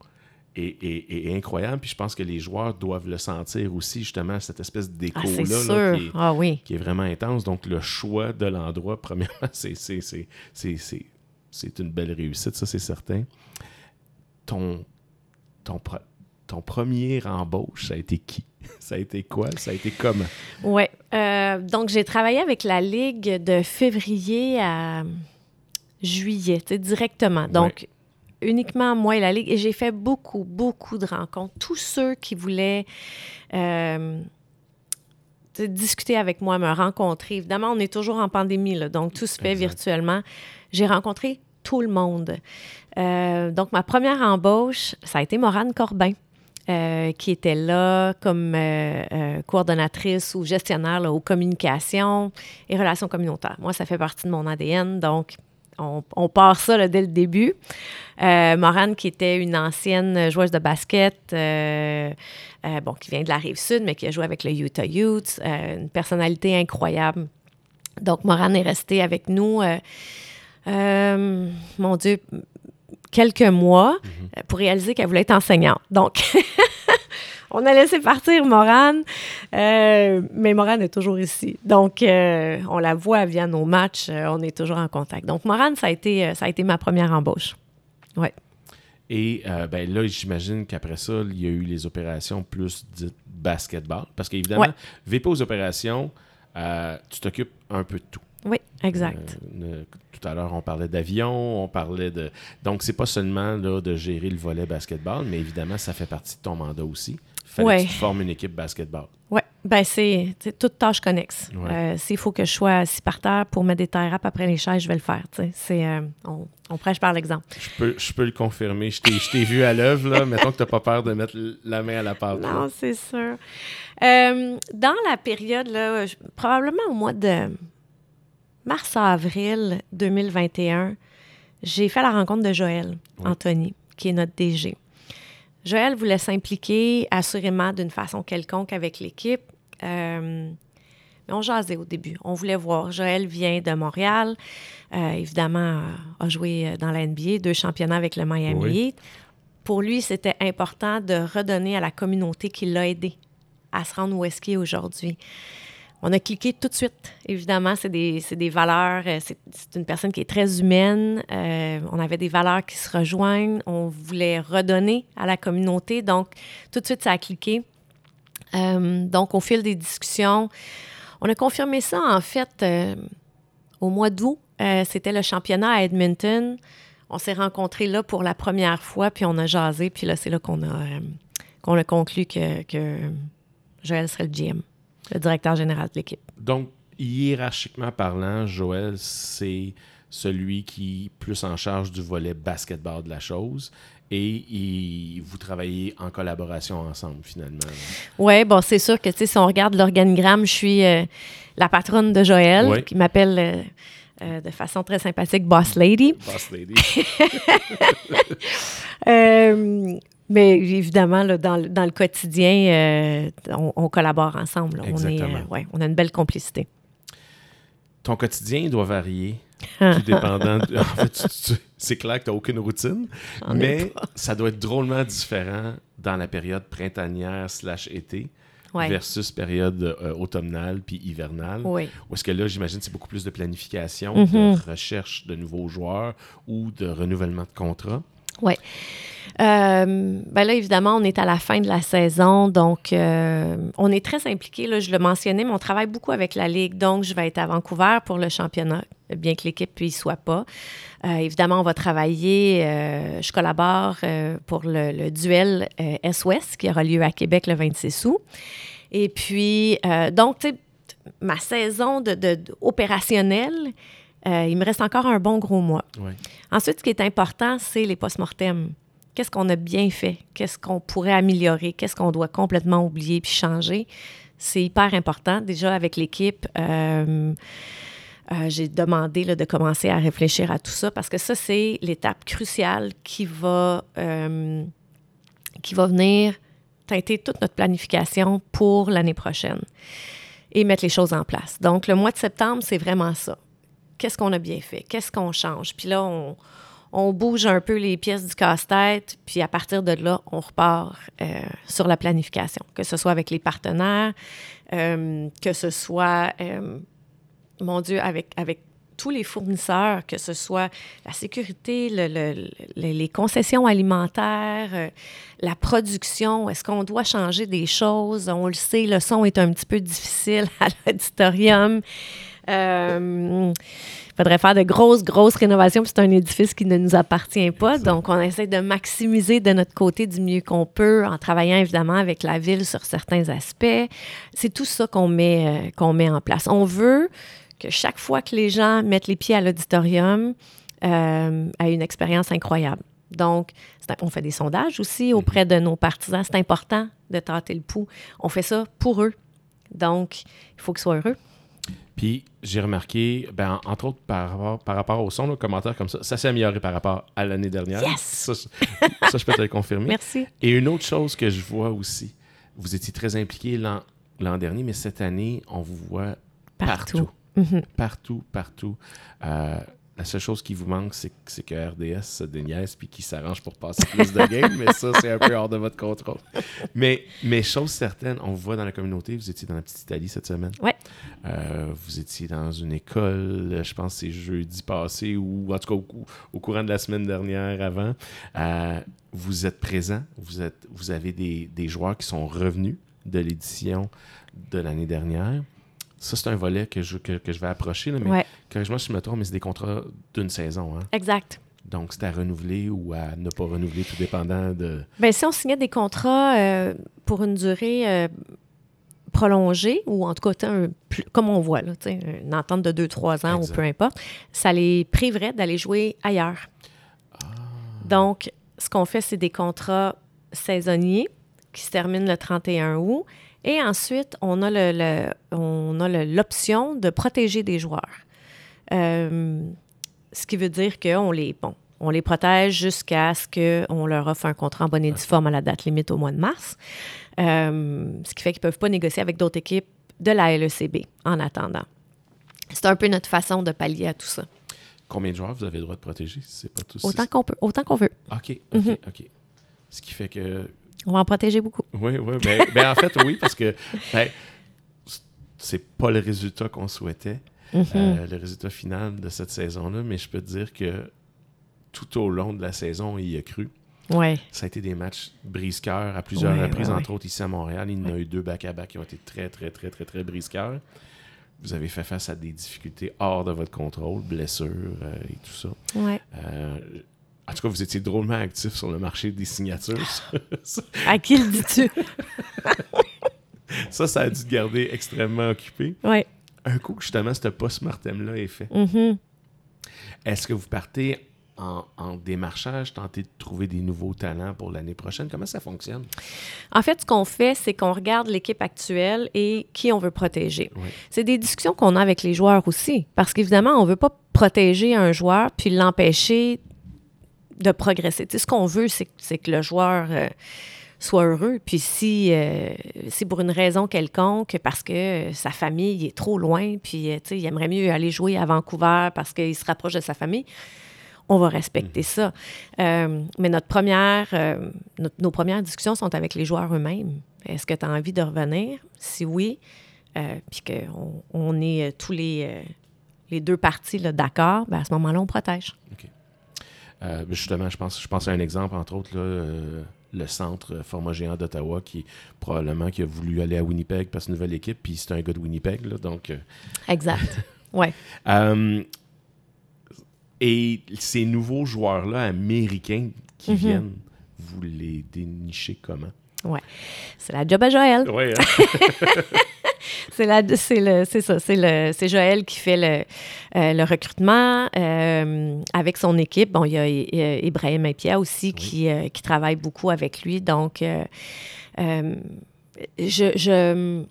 est, incroyable. Puis je pense que les joueurs doivent le sentir aussi, justement, cette espèce d'écho-là qui, ah, oui. qui, est vraiment intense. Donc, le choix de l'endroit, premièrement, c'est c'est une belle réussite, ça c'est certain. Ton, ton, ton premier embauche, ça a été qui? Ça a été quoi? Ça a été comment? Oui. Euh, donc, j'ai travaillé avec la Ligue de février à juillet, directement. Donc, uniquement moi et la Ligue. Et j'ai fait beaucoup, beaucoup de rencontres. Tous ceux qui voulaient euh, discuter avec moi, me rencontrer. Évidemment, on est toujours en pandémie, là, donc tout se fait virtuellement j'ai rencontré tout le monde. Euh, donc, ma première embauche, ça a été Morane Corbin. Euh, qui était là comme euh, coordonnatrice ou gestionnaire aux communications et relations communautaires. Moi, ça fait partie de mon ADN, donc on, part ça dès le début. Morane, qui était une ancienne joueuse de basket, bon, qui vient de la rive sud, mais qui a joué avec le Utah Utes, une personnalité incroyable. Donc, Morane est restée avec nous euh, mon Dieu, quelques mois mhm. pour réaliser qu'elle voulait être enseignante. Donc, on a laissé partir Morane, euh, mais Morane est toujours ici. Donc, euh, on la voit via nos matchs, on est toujours en contact. Donc, Morane, ça a été, ça a été ma première embauche. Ouais. Et euh, ben là, j'imagine qu'après ça, il y a eu les opérations plus dites basketball. Parce qu'évidemment, Ouais. VP aux opérations, tu t'occupes un peu de tout. Oui, exact. Euh, tout à l'heure, on parlait d'avion, on parlait de. Donc, c'est pas seulement là, de gérer le volet basketball, mais évidemment, ça fait partie de ton mandat aussi. Fallait Ouais. que tu formes une équipe basketball. Oui, ben c'est toute tâche connexe. Ouais. Euh, S'il faut que je sois assis par terre pour mettre des tie wraps après les chaises, je vais le faire. C'est, euh, on, on prêche par l'exemple. Je peux, je peux le confirmer. Je t'ai, vu à l'œuvre, là. Mettons que tu pas peur de mettre la main à la pâte. Non, c'est sûr. Euh, dans la période, là, je- probablement au mois de mars-avril 2021, j'ai fait la rencontre de Joël Oui. Anthony, qui est notre DG. Joël voulait s'impliquer assurément d'une façon quelconque avec l'équipe. Euh, mais on jasait au début. On voulait voir. Joël vient de Montréal. Euh, évidemment, euh, a joué dans la NBA, deux championnats avec le Miami Oui. Heat. Pour lui, c'était important de redonner à la communauté qui l'a aidé à se rendre où est-ce qu'il est aujourd'hui. On a cliqué tout de suite. Évidemment, c'est des, des valeurs. euh, C'est, une personne qui est très humaine. Euh, on avait des valeurs qui se rejoignent. On voulait redonner à la communauté. Donc, tout de suite, ça a cliqué. Euh, donc, au fil des discussions, on a confirmé ça, en fait, au mois d'août. C'était le championnat à Edmonton. On s'est rencontrés là pour la première fois, puis on a jasé. Puis là, c'est là qu'on a, qu'on a conclu que, que Joël serait le GM, le directeur général de l'équipe. Donc, hiérarchiquement parlant, Joël, c'est celui qui est plus en charge du volet basketball de la chose. Et il- vous travaillez en collaboration ensemble, finalement. Oui, bon, c'est sûr que, tu sais, si on regarde l'organigramme, je suis euh, la patronne de Joël, Ouais. qui m'appelle euh, euh, de façon très sympathique Boss Lady. Boss lady. Mais évidemment, là, dans, le- dans le quotidien, euh, on, on collabore ensemble. là. On, est, euh, ouais, on a une belle complicité. Ton quotidien doit varier, tout dépendant. de- en fait, c'est clair que tu n'as aucune routine, mais ça doit être drôlement différent dans la période printanière slash été Ouais. versus période euh, automnale puis hivernale. Oui. Ou est-ce que là, j'imagine, c'est beaucoup plus de planification, de recherche de nouveaux joueurs ou de renouvellement de contrat? Oui. Euh, ben là, évidemment, on est à la fin de la saison, donc euh, on est très impliqué. Là, je le mentionnais, mais on travaille beaucoup avec la Ligue. Donc, je vais être à Vancouver pour le championnat, bien que l'équipe ne soit pas. Euh, évidemment, on va travailler. euh, je collabore pour le, duel Est-Ouest qui aura lieu à Québec le 26 août. Et puis, donc, tu ma saison de- opérationnelle, euh, il me reste encore un bon gros mois. Ensuite, ce qui est important, c'est les post-mortem. Qu'est-ce qu'on a bien fait? Qu'est-ce qu'on pourrait améliorer? Qu'est-ce qu'on doit complètement oublier puis changer? C'est hyper important. Déjà, avec l'équipe, euh, euh, j'ai demandé là, de commencer à réfléchir à tout ça parce que ça, c'est l'étape cruciale qui va, qui va venir teinter toute notre planification pour l'année prochaine et mettre les choses en place. Donc, le mois de septembre, c'est vraiment ça qu'est-ce qu'on a bien fait, qu'est-ce qu'on change? Puis là, on, bouge un peu les pièces du casse-tête, puis à partir de là, on repart euh, sur la planification, que ce soit avec les partenaires, euh, que ce soit, euh, mon Dieu, avec, avec tous les fournisseurs, que ce soit la sécurité, le- le- le- les concessions alimentaires, la production, est-ce qu'on doit changer des choses? On le sait, le son est un petit peu difficile à l'auditorium. Euh, il faudrait faire de grosses, grosses rénovations, puis c'est un édifice qui ne nous appartient pas. Donc, on essaie de maximiser de notre côté du mieux qu'on peut, en travaillant évidemment avec la ville sur certains aspects. C'est tout ça qu'on met, euh, qu'on met en place. On veut que chaque fois que les gens mettent les pieds à l'auditorium, euh, aient une expérience incroyable. Donc, on fait des sondages aussi auprès de nos partisans. C'est important de tâter le pouls. On fait ça pour eux. Donc, il faut qu'ils soient heureux. Puis j'ai remarqué, ben, en- entre autres par rapport, par rapport au son, le commentaire comme ça, ça s'est amélioré par rapport à l'année dernière. Yes! Ça, je- ça, je peux te le confirmer. Merci. Et une autre chose que je vois aussi, vous étiez très impliqué l'an dernier, mais cette année, on vous voit partout. Partout. Mhm. Partout, partout. Euh, la seule chose qui vous manque, c'est que RDS se déniaise puis qu'il s'arrange pour passer plus de games, mais ça, c'est un peu hors de votre contrôle. Mais, mais chose certaine, on vous voit dans la communauté, vous étiez dans la petite Italie cette semaine. Ouais. Euh, vous étiez dans une école, je pense c'est jeudi passé ou en tout cas au, courant de la semaine dernière avant. Euh, vous êtes présent, vous, êtes, vous avez des, des joueurs qui sont revenus de l'édition de l'année dernière. Ça, c'est un volet que je, que, je vais approcher. Là, mais ouais. corrige-moi si je me trompe, mais c'est des contrats d'une saison. Hein? Exact. Donc, c'est à renouveler ou à ne pas renouveler, tout dépendant de. Bien, si on signait des contrats euh, pour une durée euh, prolongée, ou en tout cas, un, comme on voit, là, une entente de 2-3 ans ou peu importe, ça les priverait d'aller jouer ailleurs. Ah. Donc, ce qu'on fait, c'est des contrats saisonniers qui se terminent le 31 août et ensuite, on a, le, on a l'option de protéger des joueurs. Euh, ce qui veut dire qu'on les, bon, on les protège jusqu'à ce qu'on leur offre un contrat en bonne et due forme à la date limite au mois de mars. Euh, ce qui fait qu'ils ne peuvent pas négocier avec d'autres équipes de la LECB en attendant. C'est un peu notre façon de pallier à tout ça. Combien de joueurs vous avez le droit de protéger? C'est pas tout Autant qu'on peut, autant qu'on veut. OK, OK, mhm. OK. Ce qui fait que on va en protéger beaucoup. Oui, oui. Ben, ben, en fait, oui, parce que ben, c'est pas le résultat qu'on souhaitait, mm-hmm. euh, le résultat final de cette saison-là, mais je peux te dire que tout au long de la saison, il y a cru. Ouais. Ça a été des matchs brise-cœur à plusieurs reprises, entre autres ici à Montréal. Il y en a eu deux back-à-back qui ont été très, très, très, très, très brise-cœur. Vous avez fait face à des difficultés hors de votre contrôle, blessures euh, et tout ça. Ouais. Euh, en tout cas, vous étiez drôlement actif sur le marché des signatures. à qui le dis-tu? ça, ça a dû te garder extrêmement occupé. Oui. Un coup, justement, ce post-mortem-là est fait. Mm-hmm. Est-ce que vous partez en, démarchage, tenter de trouver des nouveaux talents pour l'année prochaine? Comment ça fonctionne? En fait, ce qu'on fait, c'est qu'on regarde l'équipe actuelle et qui on veut protéger. C'est des discussions qu'on a avec les joueurs aussi. Parce qu'évidemment, on ne veut pas protéger un joueur puis l'empêcher de progresser. ce qu'on veut, c'est que le joueur euh, soit heureux. Puis si, euh, si pour une raison quelconque, parce que sa famille est trop loin, puis euh, il aimerait mieux aller jouer à Vancouver parce qu'il se rapproche de sa famille, on va respecter mm. ça. mais notre première, nos premières discussions sont avec les joueurs eux-mêmes. Est-ce que tu as envie de revenir? Si oui, puis qu'on on est tous les, les deux parties d'accord, ben à ce moment-là, on protège. Euh, justement, je pense, je pense à un exemple, entre autres, euh, le centre format géant d'Ottawa qui probablement qui a voulu aller à Winnipeg parce que nouvelle équipe, puis c'est un gars de Winnipeg, donc... Euh, exact, ouais. et ces nouveaux joueurs-là américains qui mm-hmm. viennent, vous les dénichez comment? Ouais, c'est la job à Joël. Ouais, hein? c'est la, c'est le, c'est ça, c'est le, c'est Joël qui fait le, euh, le recrutement euh, avec son équipe. Bon, il y a Ibrahim et Pierre aussi qui, euh, qui travaille beaucoup avec lui. Donc, je, je,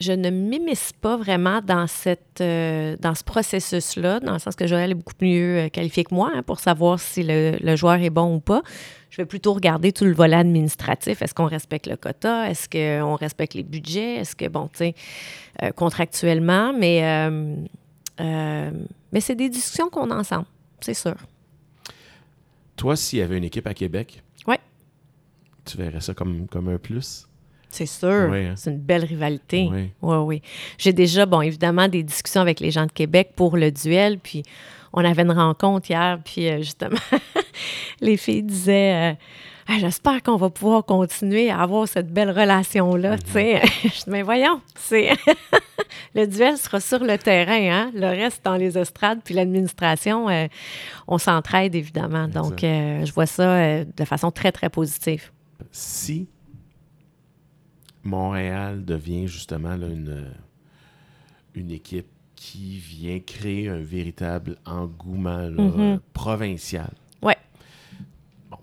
je ne m'immisce pas vraiment dans, cette, dans ce processus-là, dans le sens que Joël est beaucoup mieux qualifié que moi hein, pour savoir si le, le, joueur est bon ou pas. Je vais plutôt regarder tout le volet administratif. Est-ce qu'on respecte le quota? Est-ce qu'on respecte les budgets? Est-ce que, bon, tu sais, euh, contractuellement, mais, euh, euh, mais c'est des discussions qu'on a ensemble, c'est sûr. Toi, s'il y avait une équipe à Québec, ouais. tu verrais ça comme, comme un plus? C'est sûr. Hein. C'est une belle rivalité. Oui, oui. oui. J'ai déjà, bon, évidemment, des discussions avec les gens de Québec pour le duel. Puis on avait une rencontre hier, puis euh, justement, les filles disaient. Euh, ah, j'espère qu'on va pouvoir continuer à avoir cette belle relation-là. Mm-hmm. mais voyons, c'est le duel sera sur le terrain, hein? le reste dans les estrades, puis l'administration, euh, on s'entraide évidemment. Donc, je vois ça de façon très, très positive. Si Montréal devient justement une, une équipe qui vient créer un véritable engouement mm-hmm. provincial. Ouais. Bon,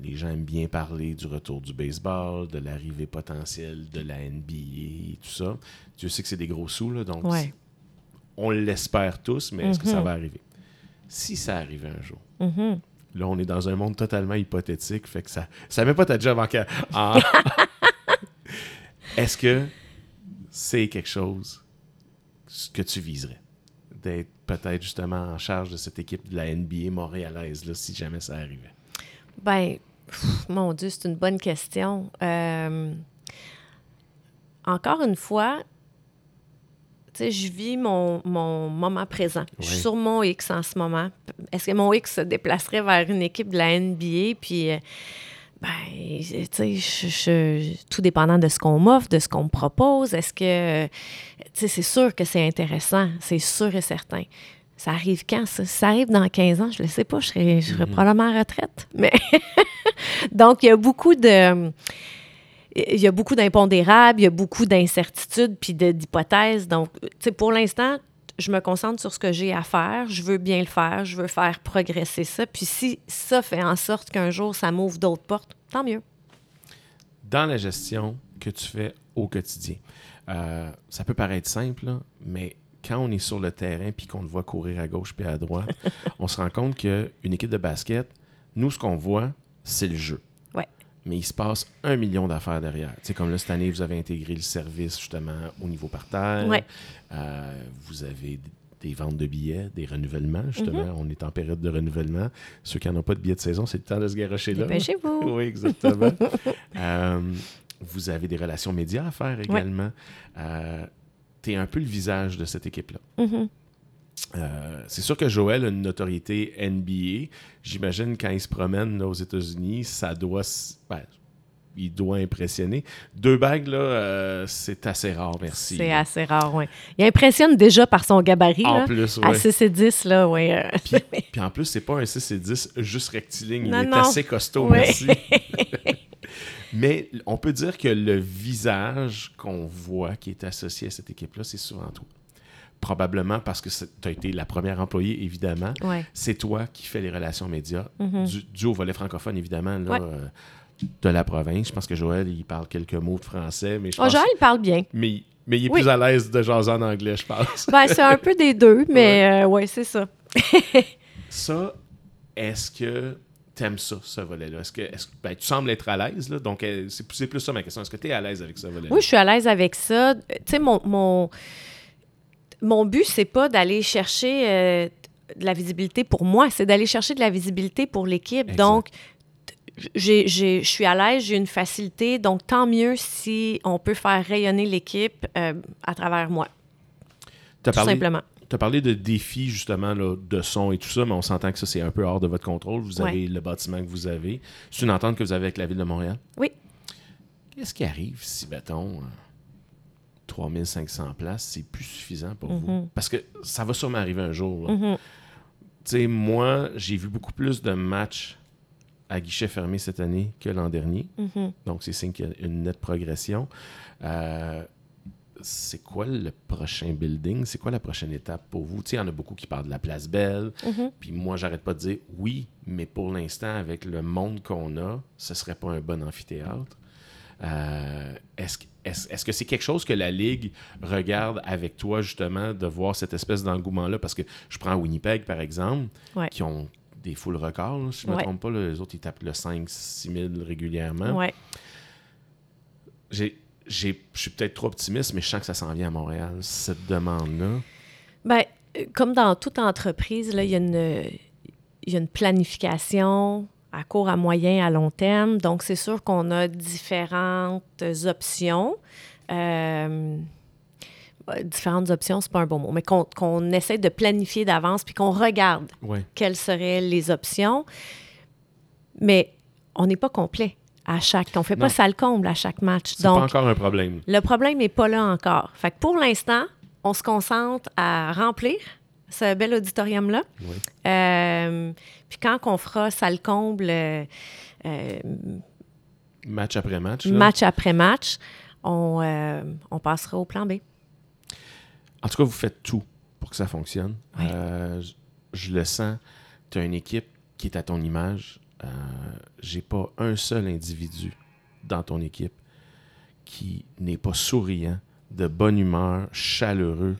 les gens aiment bien parler du retour du baseball, de l'arrivée potentielle de la NBA et tout ça. Tu sais que c'est des gros sous, là, donc on l'espère tous, mais est-ce que ça mm-hmm. va arriver? Si ça arrivait un jour, mm-hmm. là, on est dans un monde totalement hypothétique, fait que ça ça met pas ta job en... en... est-ce que c'est quelque chose que tu viserais? d'être peut-être justement en charge de cette équipe de la NBA montréalaise, là, si jamais ça arrivait? Ben, mon Dieu, c'est une bonne question. Euh, encore une fois, tu sais, je vis mon, moment présent. Je suis sur mon X en ce moment. Est-ce que mon X se déplacerait vers une équipe de la NBA? Puis, euh, ben, tu sais, tout dépendant de ce qu'on m'offre, de ce qu'on me propose, est-ce que, tu sais, c'est sûr que c'est intéressant, c'est sûr et certain. Ça arrive quand, ça? ça arrive dans 15 ans, je ne le sais pas, je serai, je serai mm-hmm. probablement en retraite. Mais Donc, il y a beaucoup de il y a beaucoup d'impondérables, il y a beaucoup d'incertitudes puis d'hypothèses. Donc, tu sais, pour l'instant, je me concentre sur ce que j'ai à faire, je veux bien le faire, je veux faire progresser ça. Puis si ça fait en sorte qu'un jour, ça m'ouvre d'autres portes, tant mieux. Dans la gestion que tu fais au quotidien, euh, ça peut paraître simple, mais quand on est sur le terrain puis qu'on le voit courir à gauche puis à droite, on se rend compte qu'une équipe de basket, nous, ce qu'on voit, c'est le jeu. Ouais. Mais il se passe un million d'affaires derrière. C'est comme là, cette année, vous avez intégré le service justement au niveau parterre. Ouais. Euh, vous avez des ventes de billets, des renouvellements, justement. Mm-hmm. On est en période de renouvellement. Ceux qui n'ont pas de billets de saison, c'est le temps de se garocher là. chez vous. oui, exactement. Euh, vous avez des relations médias à faire également. Euh, tu es un peu le visage de cette équipe-là. Mm-hmm. Euh, c'est sûr que Joël a une notoriété NBA. J'imagine quand il se promène aux États-Unis, ça doit. Ben, il doit impressionner. Deux bagues, là, euh, c'est assez rare, merci. C'est assez rare, oui. Il impressionne déjà par son gabarit. En plus, À 6 et 10, là, oui. Euh. Puis, en plus, c'est pas un 6 et 10 juste rectiligne. il est assez costaud, merci. Mais on peut dire que le visage qu'on voit qui est associé à cette équipe-là, c'est souvent toi probablement parce que tu as été la première employée, évidemment. C'est toi qui fais les relations médias, mm-hmm. du, au volet francophone, évidemment, euh, de la province. Je pense que Joël, il parle quelques mots de français. Mais je oh, Joël, il parle bien. Mais, mais il est plus à l'aise de jaser en anglais, je pense. ben, c'est un peu des deux, mais oui, euh, ouais, c'est ça. ça, est-ce que tu aimes ça, ce volet-là? Est-ce que, ben, tu sembles être à l'aise, là, donc euh, c'est plus ça ma question. Est-ce que tu es à l'aise avec ce volet-là? Oui, je suis à l'aise avec ça. Tu sais, mon, mon mon but, c'est pas d'aller chercher euh, de la visibilité pour moi, c'est d'aller chercher de la visibilité pour l'équipe. Donc, je suis à l'aise, j'ai une facilité, donc tant mieux si on peut faire rayonner l'équipe euh, à travers moi. tout simplement. Tu as parlé de défis, justement, de son et tout ça, mais on s'entend que ça, c'est un peu hors de votre contrôle. Vous avez le bâtiment que vous avez. C'est une entente que vous avez avec la Ville de Montréal? Oui. Qu'est-ce qui arrive si, mettons, 3500 places, c'est plus suffisant pour vous. Mhm. Parce que ça va sûrement arriver un jour. Mhm. Tu sais, moi, j'ai vu beaucoup plus de matchs à guichet fermé cette année que l'an dernier. Mhm. Donc, c'est signe qu'il y a une nette progression. Euh, c'est quoi le prochain building? C'est quoi la prochaine étape pour vous? Tu sais, il y en a beaucoup qui parlent de la place Belle. Puis moi, j'arrête pas de dire oui, mais pour l'instant, avec le monde qu'on a, ce serait pas un bon amphithéâtre. Euh, est-ce, est-ce, que c'est quelque chose que la Ligue regarde avec toi, justement, de voir cette espèce d'engouement-là? Parce que je prends Winnipeg, par exemple, qui ont des foules records, si je ne me trompe pas. les autres, ils tapent le 5-6 000 régulièrement. Ouais. J'ai, je suis peut-être trop optimiste, mais je sens que ça s'en vient à Montréal, cette demande-là. Bien, comme dans toute entreprise, il y, y a une planification, à court, à moyen, à long terme. Donc, c'est sûr qu'on a différentes options. Euh, différentes options, c'est pas un bon mot, mais qu'on essaie de planifier d'avance puis qu'on regarde quelles seraient les options. Mais on n'est pas complet à chaque. On fait pas ça le comble à chaque match. C'est pas encore un problème. Le problème n'est pas là encore. Fait que pour l'instant, on se concentre à remplir ce bel auditorium-là. Euh, puis quand on fera ça le comble, euh, euh, match après match, match après match, on, on, passera au plan B. En tout cas, vous faites tout pour que ça fonctionne. je, le sens. Tu as une équipe qui est à ton image. J'ai pas un seul individu dans ton équipe qui n'est pas souriant, de bonne humeur, chaleureux.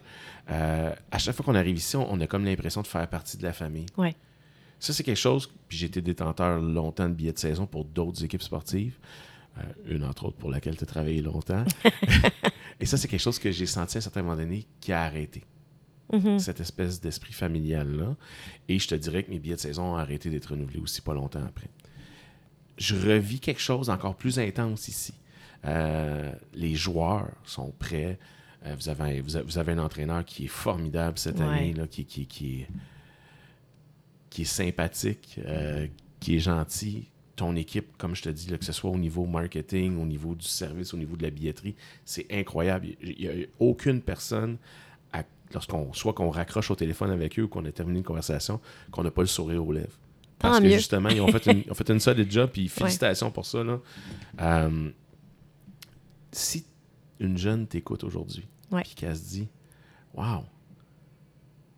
Euh, à chaque fois qu'on arrive ici, on, a comme l'impression de faire partie de la famille. Ouais. Ça, c'est quelque chose, puis j'ai été détenteur longtemps de billets de saison pour d'autres équipes sportives, euh, une entre autres pour laquelle tu as travaillé longtemps. Et ça, c'est quelque chose que j'ai senti à un certain moment donné qui a arrêté. Mhm. cette espèce d'esprit familial-là. Et je te dirais que mes billets de saison ont arrêté d'être renouvelés aussi pas longtemps après. Je revis quelque chose encore plus intense ici. Euh, les joueurs sont prêts. Euh, vous, avez, vous, avez, vous, avez, un entraîneur qui est formidable cette Ouais. année, là, qui, qui, qui, est, qui est sympathique, euh, qui est gentil. Ton équipe, comme je te dis, là, que ce soit au niveau marketing, au niveau du service, au niveau de la billetterie, c'est incroyable. Il n'y a aucune personne, lorsqu'on, soit qu'on raccroche au téléphone avec eux ou qu'on a terminé une conversation, qu'on n'a pas le sourire aux lèvres. Parce que mieux. justement, ils ont fait une, ont fait une solide job, puis félicitations pour ça. Là. Euh, si une jeune t'écoute aujourd'hui, Ouais. puis qu'elle se dit Waouh,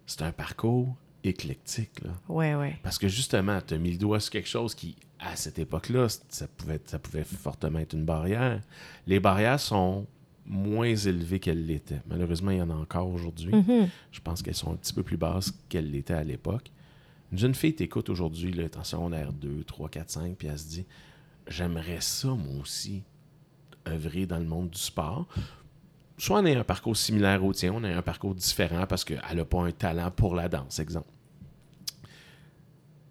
c'est un parcours éclectique. Là. Ouais, ouais. Parce que justement, tu as mis le doigt sur quelque chose qui, à cette époque-là, ça pouvait, ça pouvait fortement être une barrière. Les barrières sont moins élevées qu'elles l'étaient. Malheureusement, il y en a encore aujourd'hui. Mhm. Je pense qu'elles sont un petit peu plus basses qu'elles l'étaient à l'époque. Une jeune fille t'écoute aujourd'hui, elle est en secondaire 2, 3, 4, 5, puis elle se dit J'aimerais ça, moi aussi, œuvrer dans le monde du sport. Soit on a un parcours similaire au tien, on a un parcours différent parce qu'elle n'a pas un talent pour la danse, exemple.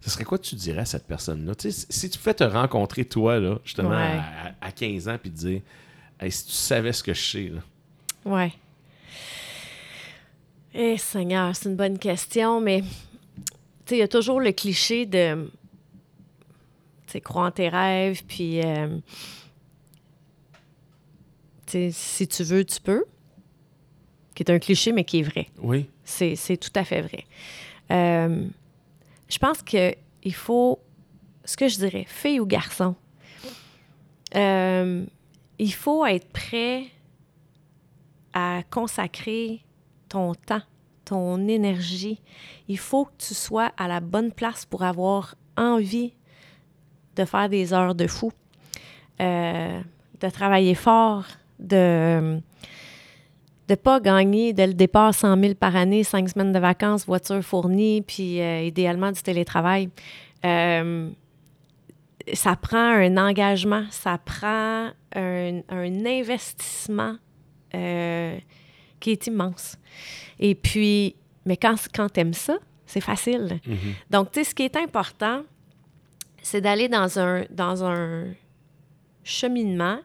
Ce serait quoi que tu dirais à cette personne-là? Si tu pouvais te rencontrer, toi, là, justement, Ouais. à, à 15 ans, puis te dire Hey, si tu savais ce que je sais, là. Ouais. Eh, Seigneur, c'est une bonne question, mais tu sais, il y a toujours le cliché de, tu sais, croire en tes rêves, puis, euh, si tu veux, tu peux, qui est un cliché, mais qui est vrai. Oui. C'est tout à fait vrai. Euh, je pense que il faut, ce que je dirais, fille ou garçon, euh, il faut être prêt à consacrer ton temps, ton énergie. Il faut que tu sois à la bonne place pour avoir envie de faire des heures de fou, euh, de travailler fort, de de pas gagner dès le départ 100 000 par année, cinq semaines de vacances, voiture fournie, puis euh, idéalement du télétravail. Euh, ça prend un engagement, ça prend un, un investissement euh, qui est immense. Et puis, mais quand, quand tu aimes ça, c'est facile. Mhm. Donc, tu sais, ce qui est important, c'est d'aller dans un, dans un cheminement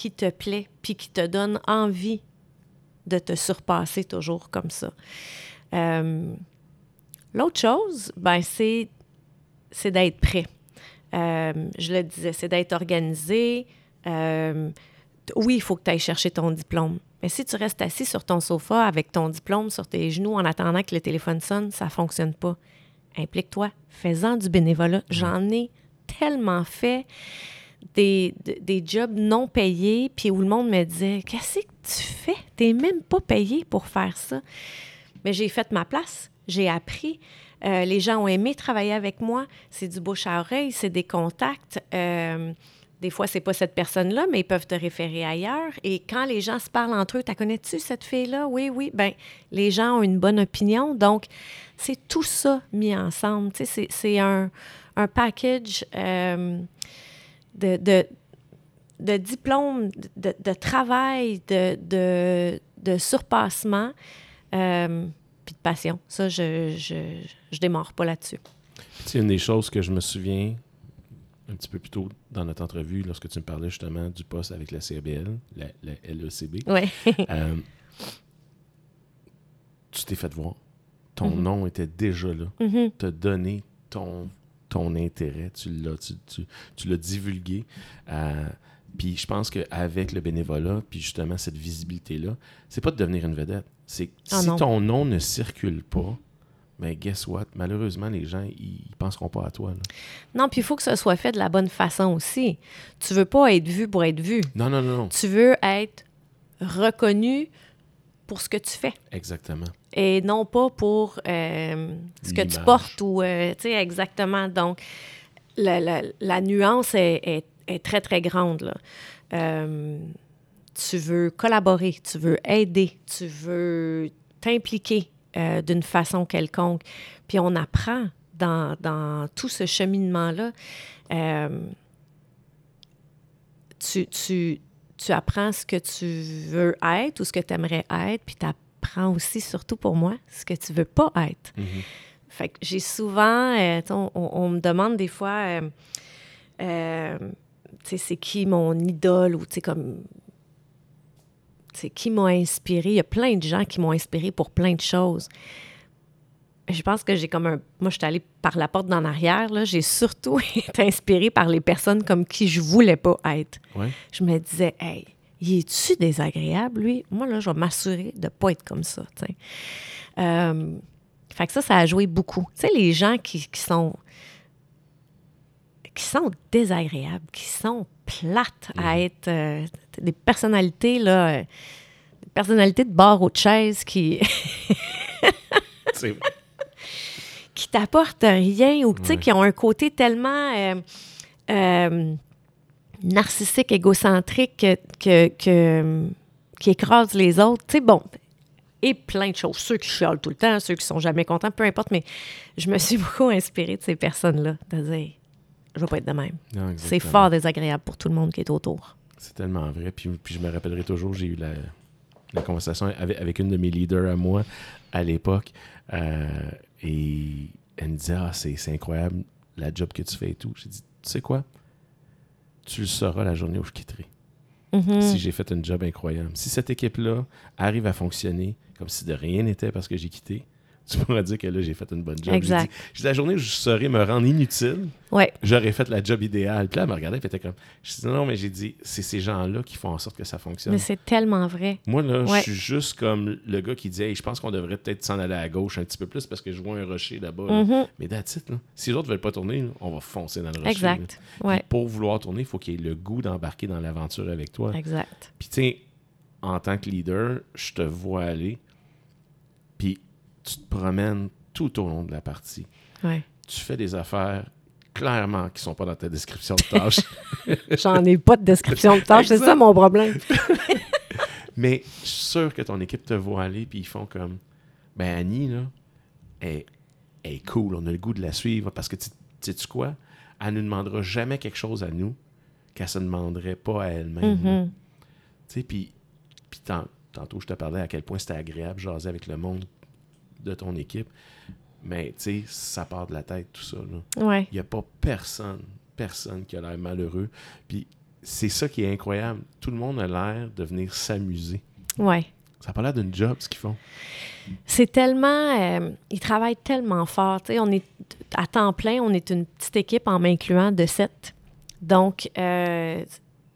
qui te plaît, puis qui te donne envie de te surpasser toujours comme ça. Euh, L'autre chose, ben, c'est, d'être prêt. Euh, je le disais, c'est d'être organisé. Euh, oui, il faut que tu ailles chercher ton diplôme. Mais si tu restes assis sur ton sofa avec ton diplôme sur tes genoux en attendant que le téléphone sonne, ça ne fonctionne pas. Implique-toi, fais-en du bénévolat. J'en ai tellement fait des, de- des jobs non payés, puis où le monde me disait Qu'est-ce que tu fais? Tu même pas payé pour faire ça. Mais j'ai fait ma place, j'ai appris. Euh, les gens ont aimé travailler avec moi. C'est du bouche à oreille, c'est des contacts. Euh, des fois, c'est pas cette personne-là, mais ils peuvent te référer ailleurs. Et quand les gens se parlent entre eux, t'as connais-tu cette fille-là? Oui, oui. Ben, les gens ont une bonne opinion. Donc, c'est tout ça mis ensemble. C'est un, un package euh, de, de, de diplôme, de, de travail, de, de, de surpassement, euh, puis de passion. Ça, je, je, je démarre pas là-dessus. C'est une des choses que je me souviens un petit peu plus tôt dans notre entrevue, lorsque tu me parlais justement du poste avec la CBL, la, la LECB. Oui. Euh, tu t'es fait voir. Ton Mhm. nom était déjà là. Mhm. Tu as donné ton, ton intérêt. Tu l'as, tu, tu- tu l'as divulgué. Euh, puis je pense qu'avec le bénévolat, puis justement cette visibilité-là, c'est pas de devenir une vedette. C'est Ah si non. ton nom ne circule pas, ben guess what? Malheureusement, les gens, ils, penseront pas à toi. là. Non, puis il faut que ce soit fait de la bonne façon aussi. Tu veux pas être vu pour être vu. Non, non, non, non. Tu veux être reconnu pour ce que tu fais Exactement. et non pas pour euh, ce que tu portes ou, euh, tu sais, exactement. Donc, la, la- la nuance est, est- est très, très grande. là. Euh, tu veux collaborer, tu veux aider, tu veux t'impliquer d'une façon quelconque. Puis on apprend dans, dans tout ce cheminement-là. tu, tu, tu apprends ce que tu veux être ou ce que tu aimerais être, puis tu prends aussi, surtout pour moi, ce que tu veux pas être. Mhm. Fait que j'ai souvent, euh, on, on, me demande des fois, euh, euh, tu sais, c'est qui mon idole ou tu sais, comme, c'est qui m'a inspiré? Il y a plein de gens qui m'ont inspiré pour plein de choses. Je pense que j'ai comme un. Moi, je suis allée par la porte d'en arrière. Là. J'ai surtout été inspirée par les personnes comme qui je voulais pas être. Je me disais, hey, il est-tu désagréable, lui? Moi, là, je vais m'assurer de ne pas être comme ça. Euh, fait que ça, ça a joué beaucoup. Tu sais, les gens qui, sont qui sont désagréables, qui sont plates à mhm. être euh, des personnalités, là, euh, des personnalités de bar ou de chaise qui. Qui t'apportent rien ou qui ont un côté tellement narcissique, égocentrique que, que, qui écrase les autres. Tu sais, bon, et plein de choses. Ceux qui chialent tout le temps, ceux qui sont jamais contents, peu importe, mais je me suis beaucoup inspirée de ces personnes-là. De dire, je vais pas être de même. C'est fort désagréable pour tout le monde qui est autour. C'est tellement vrai. Puis, puis, je me rappellerai toujours, j'ai eu la, la conversation avec, avec, une de mes leaders à moi à l'époque. Euh, et elle me disait, ah, c'est incroyable la job que tu fais et tout. J'ai dit, tu sais quoi? tu le sauras la journée où je quitterai. Mm-hmm. Si j'ai fait un job incroyable. Si cette équipe-là arrive à fonctionner comme si de rien n'était parce que j'ai quitté, tu pourras dire que là, j'ai fait une bonne job. Exact. J'ai dit, la journée où je saurais me rendre inutile, ouais. j'aurais fait la job idéale. Puis là, elle me regardait, et était comme. Je dis, non, mais j'ai dit, c'est ces gens-là qui font en sorte que ça fonctionne. Mais c'est tellement vrai. Moi, là, je suis juste comme le gars qui dit, hey, je pense qu'on devrait peut-être s'en aller à gauche un petit peu plus parce que je vois un rocher là-bas. Mm-hmm. Mais that's it, là. Si les autres ne veulent pas tourner, on va foncer dans le rocher. Exact. Ouais. Pour vouloir tourner, il faut qu'il y ait le goût d'embarquer dans l'aventure avec toi. Exact. Puis, tu en tant que leader, je te vois aller, tu te promènes tout au long de la partie. Tu fais des affaires clairement qui ne sont pas dans ta description de tâche. J'en ai pas de description de tâche, c'est ça mon problème. Mais je suis sûr que ton équipe te voit aller puis ils font comme ben Annie là, elle, est cool, on a le goût de la suivre parce que tu sais quoi, elle ne demandera jamais quelque chose à nous qu'elle se demanderait pas à elle-même. Mm-hmm. Tu sais puis puis tantôt je te parlais à quel point c'était agréable de jaser avec le monde de ton équipe. Mais, tu sais, ça part de la tête, tout ça. Il n'y a pas personne, personne qui a l'air malheureux. Puis, c'est ça qui est incroyable. Tout le monde a l'air de venir s'amuser. Ouais. Ça n'a pas l'air d'une job, ce qu'ils font. C'est tellement. Euh, ils travaillent tellement fort. sais, on est à temps plein, on est une petite équipe en m'incluant de sept. Donc, euh,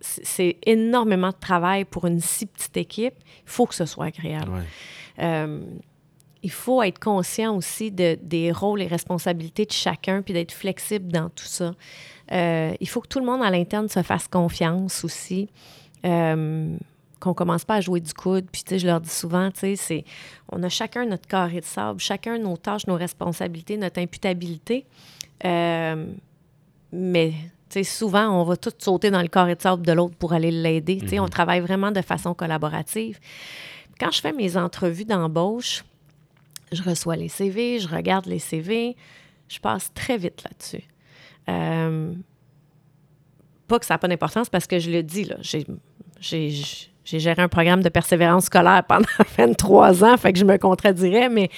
c'est énormément de travail pour une si petite équipe. Il faut que ce soit agréable. Ouais. Euh, il faut être conscient aussi de, des rôles et responsabilités de chacun, puis d'être flexible dans tout ça. Euh, il faut que tout le monde à l'interne se fasse confiance aussi. Euh, qu'on commence pas à jouer du coude. Puis, tu sais, je leur dis souvent, tu sais, c'est... On a chacun notre carré de sable, chacun nos tâches, nos responsabilités, notre imputabilité. Euh, mais, tu sais, souvent, on va tous sauter dans le carré de sable de l'autre pour aller l'aider. Tu sais, on mm-hmm. travaille vraiment de façon collaborative. Quand je fais mes entrevues d'embauche, je reçois les CV, je regarde les CV, je passe très vite là-dessus. Euh, pas que ça n'a pas d'importance parce que je le dis, là, j'ai, géré un programme de persévérance scolaire pendant 23 ans, fait que je me contredirais, mais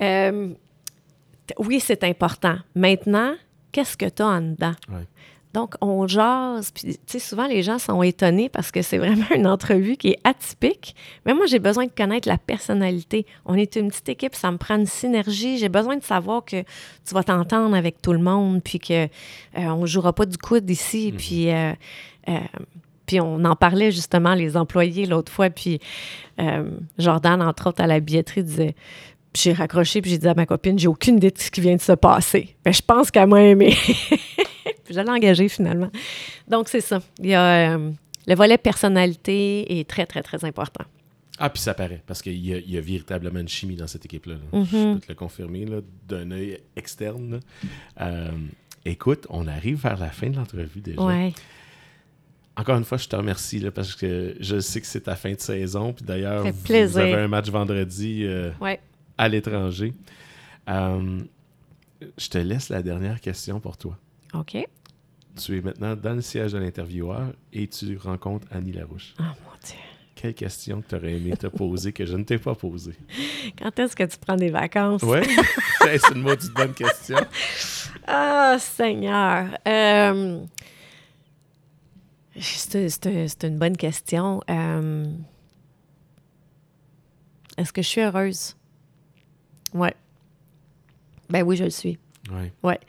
euh, oui, c'est important. Maintenant, qu'est-ce que tu as en dedans? Donc, on jase. Puis, tu sais, souvent, les gens sont étonnés parce que c'est vraiment une entrevue qui est atypique. Mais moi, j'ai besoin de connaître la personnalité. On est une petite équipe, ça me prend une synergie. J'ai besoin de savoir que tu vas t'entendre avec tout le monde, puis que euh, on jouera pas du coude ici. Mm-hmm. Puis, euh, euh, puis on en parlait justement, les employés, l'autre fois. Puis Jordan, entre autres, à la billetterie, disait j'ai raccroché puis j'ai dit à ma copine, j'ai aucune idée de ce qui vient de se passer. Mais je pense qu'elle m'a aimé. je l'ai engagé finalement. Donc, c'est ça. Il y a, euh, le volet personnalité est très, très, très important. Ah, puis ça paraît, parce qu'il y, y, a véritablement une chimie dans cette équipe-là. Je mm-hmm. peux te le confirmer d'un œil externe. Euh, écoute, on arrive vers la fin de l'entrevue déjà. Ouais. Encore une fois, je te remercie là, parce que je sais que c'est ta fin de saison. Puis d'ailleurs, vous, vous, avez un match vendredi euh, à l'étranger. je te laisse la dernière question pour toi. OK. Tu es maintenant dans le siège de l'intervieweur et tu rencontres Annie Larouche. Oh mon Dieu. quelle question tu aurais aimé te poser que je ne t'ai pas posée? Quand est-ce que tu prends des vacances? Oui, c'est une maudite bonne question. Ah, Seigneur. Euh, c'est une bonne question. Euh, est-ce que je suis heureuse? Oui. Ben oui, je le suis. Oui. Ouais.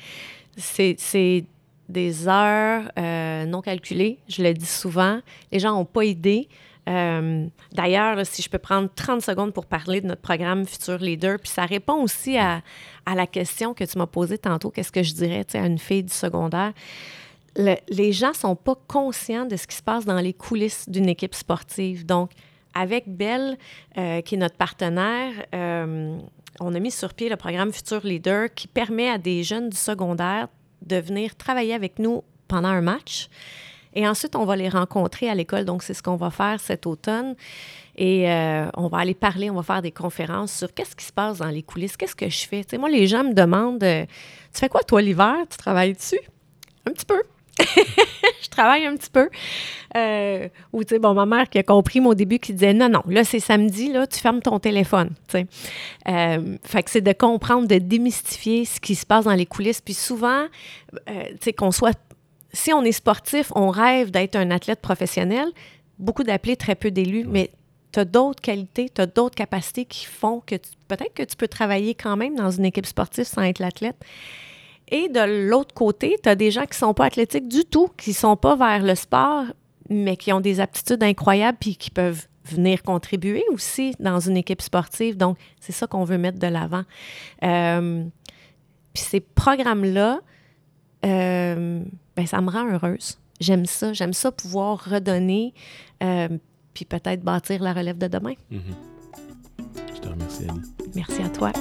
C'est des heures euh, non calculées, je le dis souvent. Les gens n'ont pas idée. Euh, d'ailleurs, si je peux prendre 30 secondes pour parler de notre programme Futur Leader, puis ça répond aussi à, à la question que tu m'as posée tantôt, qu'est-ce que je dirais à une fille du secondaire? les gens ne sont pas conscients de ce qui se passe dans les coulisses d'une équipe sportive. Donc, avec Belle, euh, qui est notre partenaire, on a mis sur pied le programme Futur Leader qui permet à des jeunes du secondaire de venir travailler avec nous pendant un match. Et ensuite, on va les rencontrer à l'école. Donc, c'est ce qu'on va faire cet automne. Et euh, on va aller parler, on va faire des conférences sur qu'est-ce qui se passe dans les coulisses, qu'est-ce que je fais. Tu moi, les gens me demandent euh, Tu fais quoi, toi, l'hiver? Tu travailles dessus Un petit peu. je travaille un petit peu. Euh, ou, tu sais, bon, ma mère qui a compris mon début, qui disait non, non, là, c'est samedi, là, tu fermes ton téléphone. Tu sais. Euh, fait que c'est de comprendre, de démystifier ce qui se passe dans les coulisses. Puis souvent, euh, tu sais, qu'on soit. Si on est sportif, on rêve d'être un athlète professionnel. Beaucoup d'appelés, très peu d'élus, mais tu as d'autres qualités, tu as d'autres capacités qui font que peut-être que tu peux travailler quand même dans une équipe sportive sans être l'athlète. Et de l'autre côté, tu as des gens qui ne sont pas athlétiques du tout, qui ne sont pas vers le sport, mais qui ont des aptitudes incroyables puis qui peuvent venir contribuer aussi dans une équipe sportive. Donc, c'est ça qu'on veut mettre de l'avant. Euh, puis ces programmes-là, euh, ben, ça me rend heureuse. J'aime ça. J'aime ça pouvoir redonner, euh, puis peut-être bâtir la relève de demain. Mm-hmm. Je te remercie, Annie. Merci à toi.